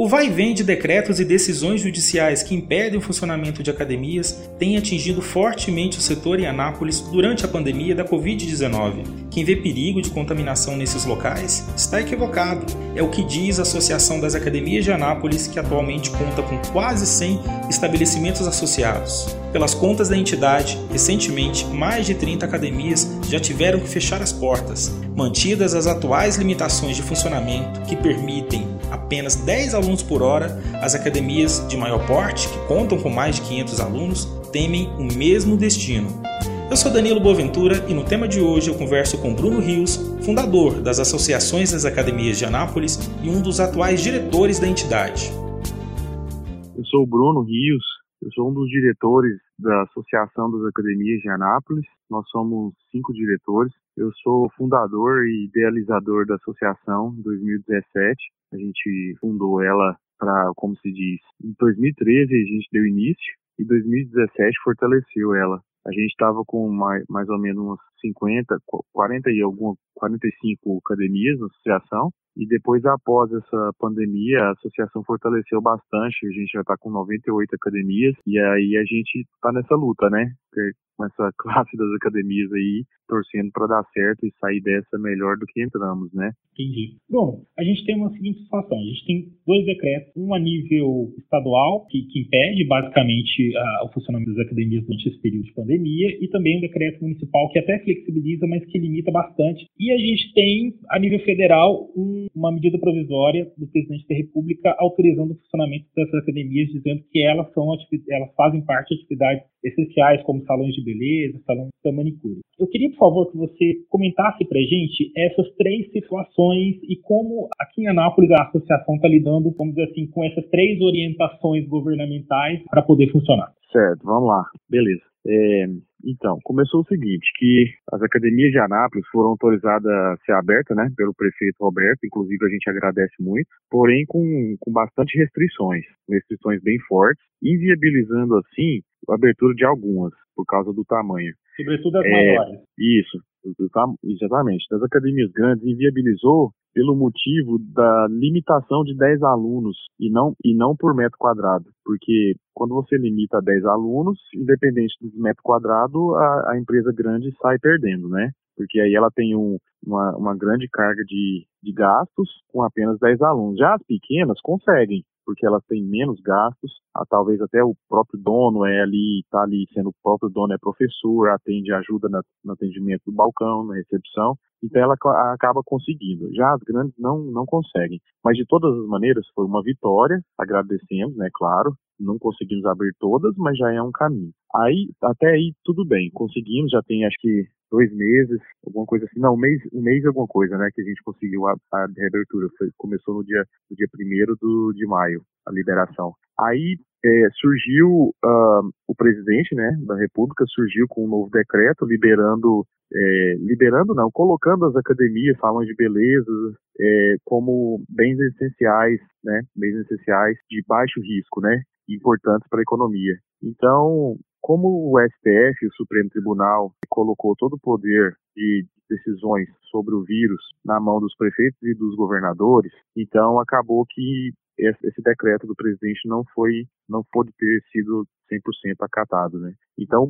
O vai vem de decretos e decisões judiciais que impedem o funcionamento de academias tem atingido fortemente o setor em Anápolis durante a pandemia da Covid-19. Quem vê perigo de contaminação nesses locais está equivocado. É o que diz a Associação das Academias de Anápolis, que atualmente conta com quase 100 estabelecimentos associados. Pelas contas da entidade, recentemente mais de 30 academias já tiveram que fechar as portas, mantidas as atuais limitações de funcionamento que permitem apenas 10 alunos por hora, as academias de maior porte, que contam com mais de 500 alunos, temem o mesmo destino. Eu sou Danilo Boaventura e no tema de hoje eu converso com Bruno Rios, fundador das Associações das Academias de Anápolis e um dos atuais diretores da entidade. Eu sou o Bruno Rios, eu sou um dos diretores da Associação das Academias de Anápolis. Nós somos cinco diretores. Eu sou fundador e idealizador da associação em 2017. A gente fundou ela para, como se diz, em 2013 a gente deu início e 2017 fortaleceu ela. A gente estava com mais, mais ou menos umas 50, 40 e alguma, 45 academias na associação e depois, após essa pandemia, a associação fortaleceu bastante. A gente já está com 98 academias e aí a gente está nessa luta, né? Com essa classe das academias aí, torcendo para dar certo e sair dessa melhor do que entramos, né? Entendi. Bom, a gente tem uma seguinte situação: a gente tem dois decretos, um a nível estadual, que, que impede basicamente a, o funcionamento das academias durante esse período de pandemia, e também um decreto municipal que até flexibiliza, mas que limita bastante. E a gente tem, a nível federal, um uma medida provisória do presidente da República autorizando o funcionamento dessas academias, dizendo que elas são elas fazem parte de atividades essenciais, como salões de beleza, salões de manicure. Eu queria, por favor, que você comentasse para gente essas três situações e como aqui em Anápolis a associação está lidando, vamos dizer assim, com essas três orientações governamentais para poder funcionar. Certo, vamos lá. Beleza. É, então, começou o seguinte, que as academias de Anápolis foram autorizadas a ser abertas, né, pelo prefeito Roberto, inclusive a gente agradece muito, porém com, com bastante restrições, restrições bem fortes, inviabilizando assim abertura de algumas, por causa do tamanho. Sobretudo as é, maiores. Isso, exatamente. Das academias grandes, inviabilizou pelo motivo da limitação de 10 alunos e não, e não por metro quadrado. Porque quando você limita a 10 alunos, independente do metro quadrado, a, a empresa grande sai perdendo, né? Porque aí ela tem um, uma, uma grande carga de, de gastos com apenas 10 alunos. Já as pequenas conseguem, porque elas têm menos gastos, ah, talvez até o próprio dono é ali, está ali sendo o próprio dono é professor, atende, ajuda na, no atendimento do balcão, na recepção, então ela acaba conseguindo. Já as grandes não, não conseguem. Mas de todas as maneiras foi uma vitória, agradecemos, né, claro, não conseguimos abrir todas, mas já é um caminho. Aí, até aí, tudo bem, conseguimos, já tem acho que dois meses, alguma coisa assim, não, um mês, um mês alguma coisa, né, que a gente conseguiu a, a reabertura, foi, começou no dia, no dia primeiro do, de maio, a liberação. Aí é, surgiu uh, o presidente, né, da República, surgiu com um novo decreto liberando, é, liberando não, colocando as academias, salões de beleza, é, como bens essenciais, né, bens essenciais de baixo risco, né, importantes para a economia. Então, como o STF, o Supremo Tribunal, colocou todo o poder de decisões sobre o vírus na mão dos prefeitos e dos governadores, então acabou que esse decreto do presidente não foi não pôde ter sido 100% acatado, né? Então,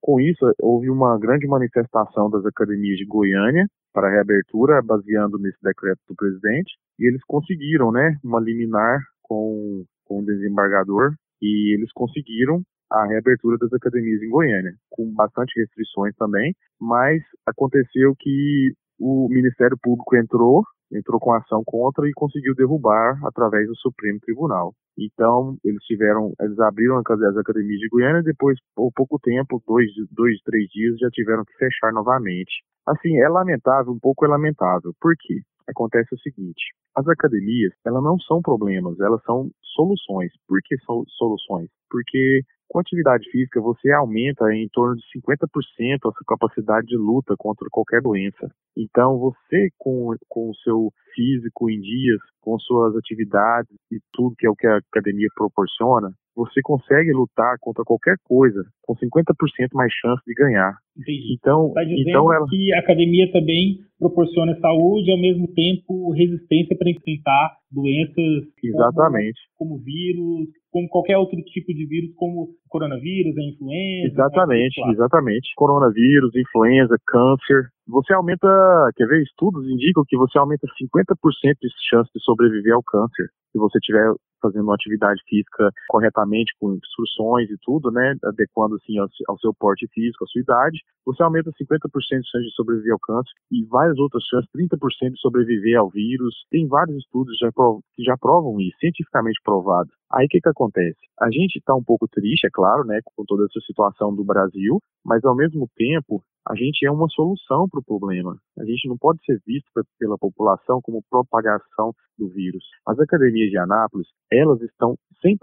com isso, houve uma grande manifestação das academias de Goiânia para a reabertura, baseando nesse decreto do presidente, e eles conseguiram, né, uma liminar com, com o desembargador, e eles conseguiram a reabertura das academias em Goiânia, com bastante restrições também, mas aconteceu que o Ministério Público entrou, entrou com ação contra e conseguiu derrubar através do Supremo Tribunal. Então, eles tiveram, eles abriram as academias de Goiânia e depois, por pouco tempo, dois, dois, três dias, já tiveram que fechar novamente. Assim, é lamentável, um pouco é lamentável. Por quê? Acontece o seguinte, as academias, elas não são problemas, elas são soluções. Por que são soluções? Porque com atividade física, você aumenta em torno de 50% a sua capacidade de luta contra qualquer doença. Então, você, com, com o seu físico em dias, com suas atividades e tudo que é o que a academia proporciona, você consegue lutar contra qualquer coisa com 50% mais chance de ganhar. Entendi. Então, tá então ela... que a academia também proporciona saúde e ao mesmo tempo resistência para enfrentar doenças Exatamente. Como, como vírus, como qualquer outro tipo de vírus, como coronavírus, a influenza. Exatamente, exatamente. Coronavírus, influenza, câncer. Você aumenta, quer ver, estudos indicam que você aumenta 50% de chance de sobreviver ao câncer se você estiver fazendo uma atividade física corretamente, com instruções e tudo, né, adequando assim ao, ao, seu porte físico, à sua idade, você aumenta 50% de chance de sobreviver ao câncer e várias outras chances, 30% de sobreviver ao vírus. Tem vários estudos já que já provam isso, cientificamente provado. Aí o que, que acontece? A gente está um pouco triste, é claro, né, com toda essa situação do Brasil, mas ao mesmo tempo a gente é uma solução para o problema. A gente não pode ser visto pela população como propagação do vírus. As academias de Anápolis, elas estão 100%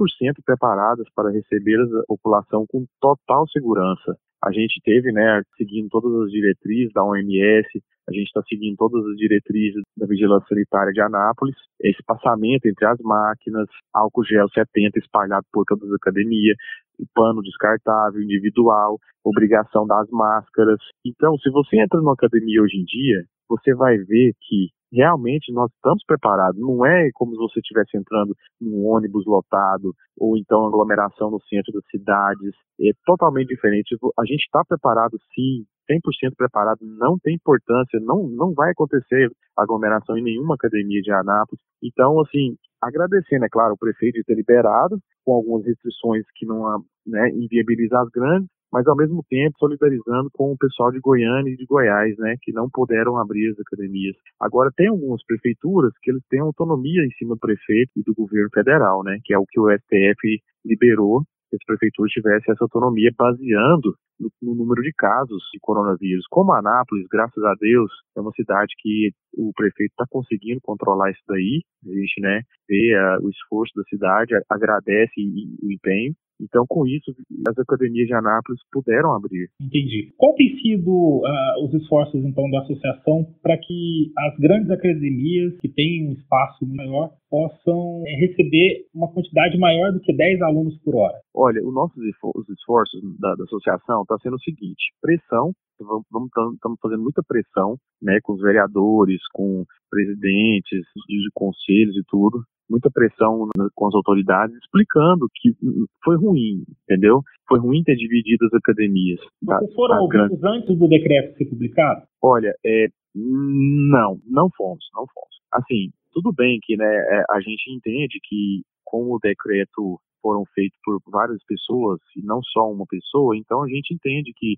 preparadas para receber a população com total segurança. A gente teve, né, seguindo todas as diretrizes da OMS, a gente está seguindo todas as diretrizes da Vigilância Sanitária de Anápolis, esse passamento entre as máquinas, álcool gel 70 espalhado por todas as academias, pano descartável individual, obrigação das máscaras. Então, se você entra numa academia hoje em dia, você vai ver que realmente nós estamos preparados. Não é como se você estivesse entrando num ônibus lotado ou então aglomeração no centro das cidades. É totalmente diferente. A gente está preparado sim, 100% preparado, não tem importância, não, não vai acontecer aglomeração em nenhuma academia de Anápolis. Então, assim, agradecendo, é claro, o prefeito de ter liberado, com algumas restrições que não né, inviabilizam as grandes, mas ao mesmo tempo solidarizando com o pessoal de Goiânia e de Goiás, né, que não puderam abrir as academias. Agora tem algumas prefeituras que eles têm autonomia em cima do prefeito e do governo federal, né, que é o que o STF liberou que as prefeituras tivessem essa autonomia baseando no, no, número de casos de coronavírus. Como Anápolis, graças a Deus, é uma cidade que o prefeito está conseguindo controlar isso daí, a gente né, vê uh, o esforço da cidade, agradece o empenho, então, com isso, as academias de Anápolis puderam abrir. Entendi. Qual tem sido uh, os esforços, então, da associação para que as grandes academias, que têm um espaço maior, possam eh, receber uma quantidade maior do que 10 alunos por hora? Olha, os nossos os esforços da, da associação está sendo o seguinte: pressão estamos fazendo muita pressão, né, com os vereadores, com presidentes de conselhos e tudo, muita pressão com as autoridades, explicando que foi ruim, entendeu? Foi ruim ter dividido as academias. Vocês foram ouvidos antes do decreto ser publicado? Olha, é, não, não fomos, não fomos. Assim, tudo bem que né, é, a gente entende que com o decreto foram feitos por várias pessoas e não só uma pessoa, então a gente entende que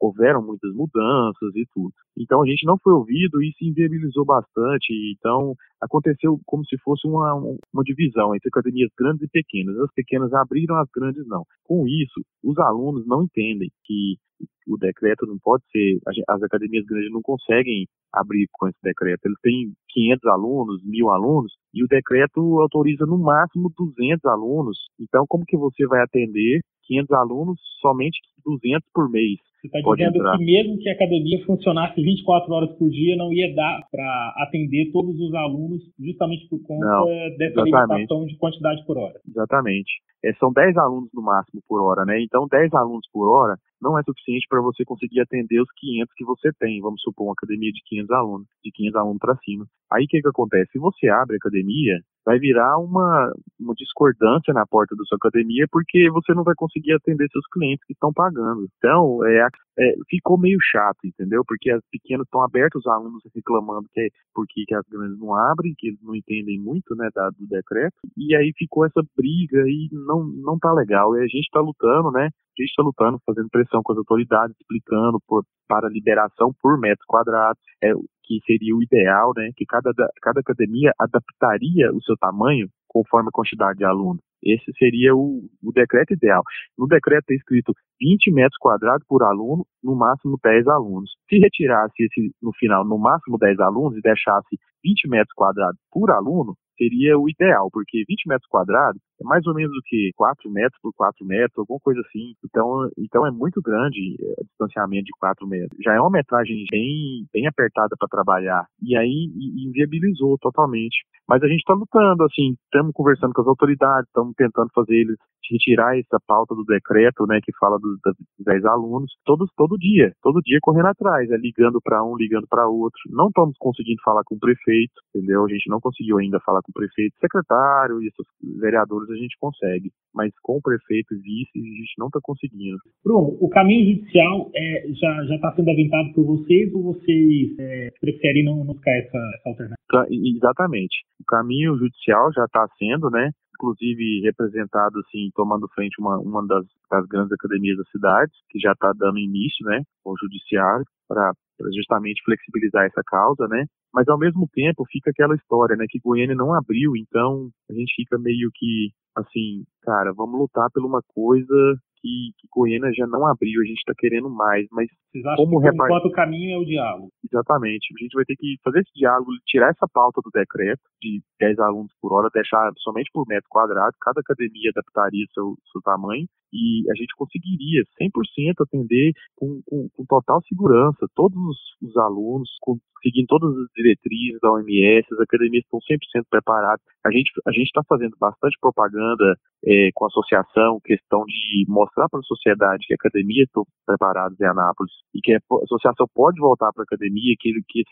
houveram muitas mudanças e tudo. Então a gente não foi ouvido e se inviabilizou bastante. Então aconteceu como se fosse uma, uma divisão entre academias grandes e pequenas. As pequenas abriram, as grandes não. Com isso, os alunos não entendem que o decreto não pode ser, as academias grandes não conseguem abrir com esse decreto. Eles têm 500 alunos, mil alunos, e o decreto autoriza no máximo 200 alunos. Então, como que você vai atender 500 alunos, somente 200 por mês? Você está dizendo entrar. que mesmo que a academia funcionasse 24 horas por dia, não ia dar para atender todos os alunos, justamente por conta não, dessa limitação de quantidade por hora. Exatamente. É, são 10 alunos no máximo por hora, né? Então, 10 alunos por hora não é suficiente para você conseguir atender os 500 que você tem. Vamos supor uma academia de 500 alunos, de 500 alunos para cima. Aí o que, que acontece? Se você abre a academia, vai virar uma, uma discordância na porta da sua academia, porque você não vai conseguir atender seus clientes que estão pagando. Então, é, é, ficou meio chato, entendeu? Porque as pequenas estão abertas, os alunos reclamando que é porque que as grandes não abrem, que eles não entendem muito, né, da, do decreto. E aí ficou essa briga e não, não tá legal. E a gente está lutando, né? A gente está lutando, fazendo pressão com as autoridades, explicando por, para liberação por metro quadrado, é, que seria o ideal, né? Que cada, cada academia adaptaria o seu tamanho conforme a quantidade de alunos. Esse seria o, o decreto ideal. No decreto está escrito 20 metros quadrados por aluno, no máximo 10 alunos. Se retirasse esse, no final, no máximo 10 alunos e deixasse 20 metros quadrados por aluno, seria o ideal, porque 20 metros quadrados é mais ou menos o que 4 metros por 4 metros, alguma coisa assim. Então, então é muito grande é, o distanciamento de 4 metros. Já é uma metragem bem, bem apertada para trabalhar. E aí inviabilizou totalmente. Mas a gente está lutando, assim, estamos conversando com as autoridades, estamos tentando fazer eles retirar essa pauta do decreto, né, que fala dos, dos 10 alunos, todos, todo dia, todo dia correndo atrás, é, ligando para um, ligando para outro. Não estamos conseguindo falar com o prefeito, entendeu? A gente não conseguiu ainda falar com o prefeito, secretário esses vereadores a gente consegue, mas com o prefeito e vice a gente não está conseguindo. Bruno, o caminho judicial é, já está sendo aventado por vocês ou vocês é, preferem não, não ficar essa, essa alternativa? Tá, exatamente. O caminho judicial já está sendo, né? Inclusive representado assim, tomando frente uma, uma das, das grandes academias da cidade, que já está dando início, né, ao judiciário, para justamente flexibilizar essa causa, né, mas ao mesmo tempo fica aquela história, né, que Goiânia não abriu, então a gente fica meio que assim, cara, vamos lutar por uma coisa que, que Goiânia já não abriu, a gente está querendo mais, mas Vocês acham como que repart... o caminho é o diálogo? Exatamente, a gente vai ter que fazer esse diálogo, tirar essa pauta do decreto de 10 alunos por hora, deixar somente por metro quadrado, cada academia adaptaria seu, seu tamanho e a gente conseguiria 100% atender com, com, com, total segurança todos os, os alunos, com, seguindo todas as diretrizes da OMS, as academias estão 100% preparadas. A gente a gente está fazendo bastante propaganda é, com a associação, questão de mostrar para a sociedade que a academia estão preparadas em Anápolis e que a associação pode voltar para a academia, que, que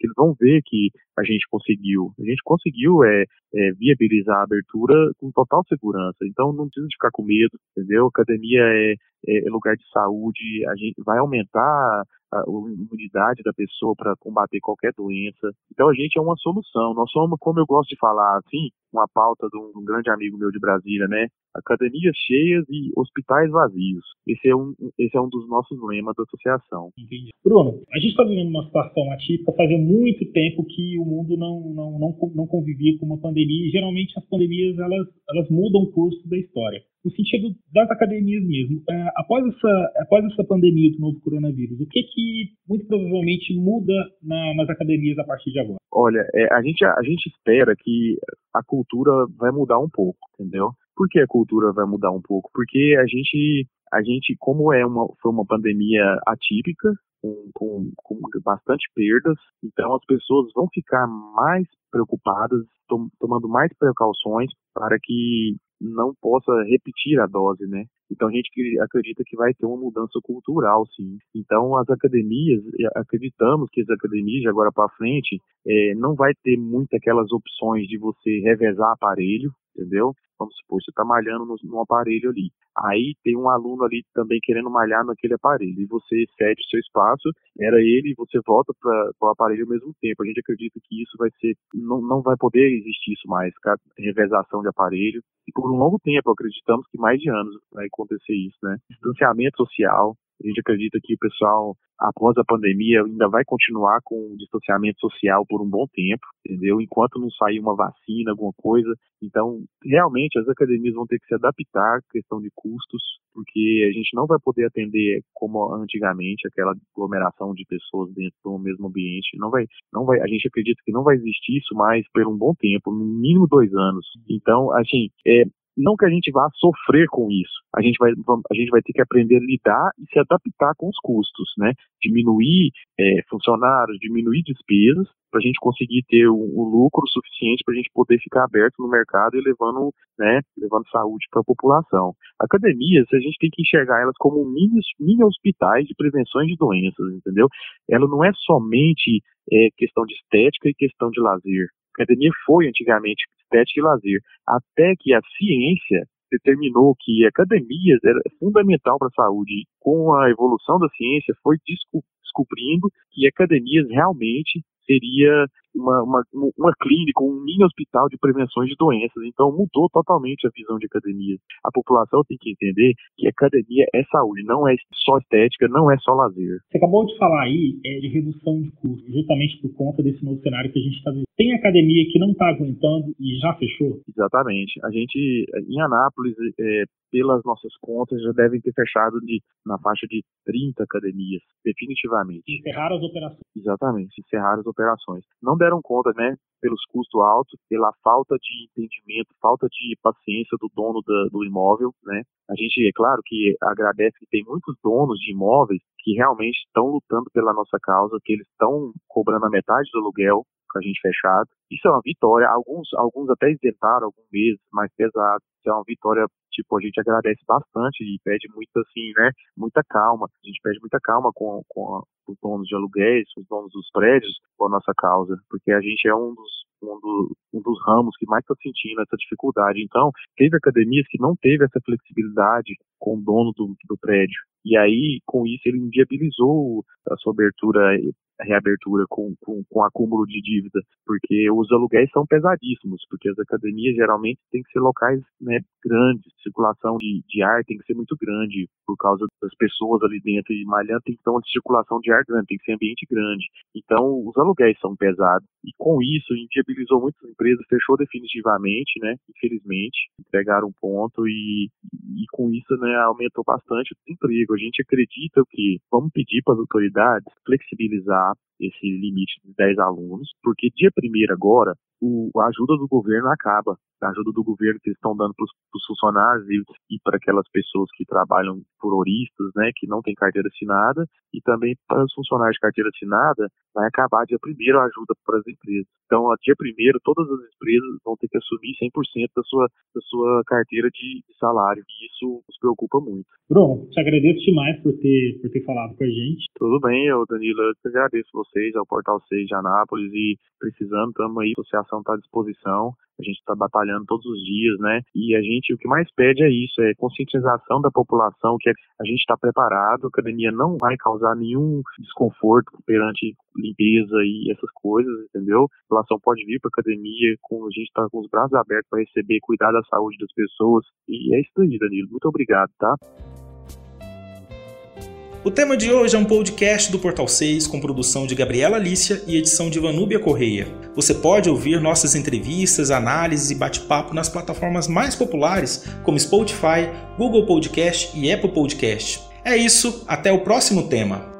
eles vão ver que a gente conseguiu. A gente conseguiu é, é, viabilizar a abertura com total segurança. Então não precisa ficar com medo, entendeu? Academia é, é lugar de saúde, a gente vai aumentar a imunidade da pessoa para combater qualquer doença. Então a gente é uma solução. Nós somos, como eu gosto de falar assim, uma pauta de um, grande amigo meu de Brasília, né? Academias cheias e hospitais vazios. Esse é um, esse é um dos nossos lemas da associação. Entendi. Bruno, a gente está vivendo uma situação atípica fazia muito tempo que o mundo não, não, não, não convivia com uma pandemia e geralmente as pandemias elas, elas mudam o curso da história no sentido das academias mesmo. É, após, essa, após essa pandemia do novo coronavírus, o que que muito provavelmente muda na, nas academias a partir de agora? Olha, é, a, gente, a gente espera que a cultura vai mudar um pouco, entendeu? Por que a cultura vai mudar um pouco? Porque a gente, a gente como é uma, foi uma pandemia atípica, com, com, com, bastante perdas, então as pessoas vão ficar mais preocupadas, tom, tomando mais precauções para que não possa repetir a dose, né? Então a gente acredita que vai ter uma mudança cultural, sim. Então as academias, acreditamos que as academias de agora para frente é, não vai ter muito aquelas opções de você revezar aparelho, entendeu? Vamos supor, você está malhando no, no, aparelho ali. Aí tem um aluno ali também querendo malhar naquele aparelho. E você cede o seu espaço, era ele, e você volta para o aparelho ao mesmo tempo. A gente acredita que isso vai ser, não, não vai poder existir isso mais, revezação de aparelho. E por um longo tempo, acreditamos que mais de anos vai acontecer isso, né? Distanciamento social, a gente acredita que o pessoal, após a pandemia, ainda vai continuar com o distanciamento social por um bom tempo, entendeu? Enquanto não sair uma vacina, alguma coisa. Então, realmente, as academias vão ter que se adaptar questão de custos, porque a gente não vai poder atender como antigamente, aquela aglomeração de pessoas dentro do mesmo ambiente. Não vai, não vai, a gente acredita que não vai existir isso mais por um bom tempo, no mínimo dois anos. Então, assim, é, não que a gente vá sofrer com isso, a gente vai, a gente vai ter que aprender a lidar e se adaptar com os custos, né? Diminuir é, funcionários, diminuir despesas, para a gente conseguir ter um, lucro suficiente para a gente poder ficar aberto no mercado e levando, né, levando saúde para a população. Academias, a gente tem que enxergar elas como mini, mini hospitais de prevenção de doenças, entendeu? Ela não é somente é, questão de estética e questão de lazer academia foi antigamente estética e lazer, até que a ciência determinou que academias era fundamental para a saúde. Com a evolução da ciência, foi descobrindo que academias realmente seria uma, uma, uma clínica, um mini hospital de prevenções de doenças. Então mudou totalmente a visão de academia. A população tem que entender que academia é saúde, não é só estética, não é só lazer. Você acabou de falar aí é, de redução de custos, justamente por conta desse novo cenário que a gente está vivendo. Tem academia que não está aguentando e já fechou? Exatamente. A gente, em Anápolis, é, pelas nossas contas, já devem ter fechado de, na faixa de 30 academias, definitivamente. Encerrar as operações. Exatamente, encerrar as operações. Não deram conta, né, pelos custos altos, pela falta de entendimento, falta de paciência do dono da, do imóvel, né. A gente, é claro que agradece que tem muitos donos de imóveis que realmente estão lutando pela nossa causa, que eles estão cobrando a metade do aluguel com a gente fechado. Isso é uma vitória. Alguns, alguns até isentaram alguns meses mais pesados. Isso é uma vitória tipo, a gente agradece bastante e pede muito, assim, né, muita calma. A gente pede muita calma com, com os donos de aluguéis, os donos dos prédios, com a nossa causa, porque a gente é um dos, um, do, um dos ramos que mais está sentindo essa dificuldade. Então, teve academias que não teve essa flexibilidade com o dono do, do prédio. E aí, com isso, ele inviabilizou a sua abertura reabertura com, com, com, acúmulo de dívida, porque os aluguéis são pesadíssimos, porque as academias geralmente têm que ser locais né, grandes, circulação de, de ar tem que ser muito grande por causa das pessoas ali dentro e malhando ter uma circulação de ar grande, tem que ser ambiente grande. Então os aluguéis são pesados e com isso inviabilizou muitas empresas, fechou definitivamente, né? Infelizmente, entregaram um ponto e, e com isso né, aumentou bastante o desemprego. A gente acredita que vamos pedir para as autoridades flexibilizar esse limite de 10 alunos, porque dia primeiro agora o, a ajuda do governo acaba. A ajuda do governo que eles estão dando para os funcionários e, e para aquelas pessoas que trabalham por horistas, né, que não têm carteira assinada, e também para os funcionários de carteira assinada, vai acabar dia primeiro a ajuda para as empresas. Então, a dia primeiro, todas as empresas vão ter que assumir 100% da sua, da sua carteira de, salário, e isso nos preocupa muito. Bruno, te agradeço demais por ter, por ter falado com a gente. Tudo bem, eu, Danilo, eu agradeço vocês, ao Portal 6 de Anápolis, e precisando, estamos aí, associação associação está à disposição. A gente está batalhando todos os dias, né? E a gente, o que mais pede é isso, é conscientização da população, que a gente está preparado, a academia não vai causar nenhum desconforto perante limpeza e essas coisas, entendeu? A população pode vir para a academia, com, a gente está com os braços abertos para receber, cuidar da saúde das pessoas. E é isso aí, Danilo. Muito obrigado, tá? O tema de hoje é um podcast do Portal 6 com produção de Gabriela Alícia e edição de Vanúbia Correia. Você pode ouvir nossas entrevistas, análises e bate-papo nas plataformas mais populares como Spotify, Google Podcast e Apple Podcast. É isso, até o próximo tema.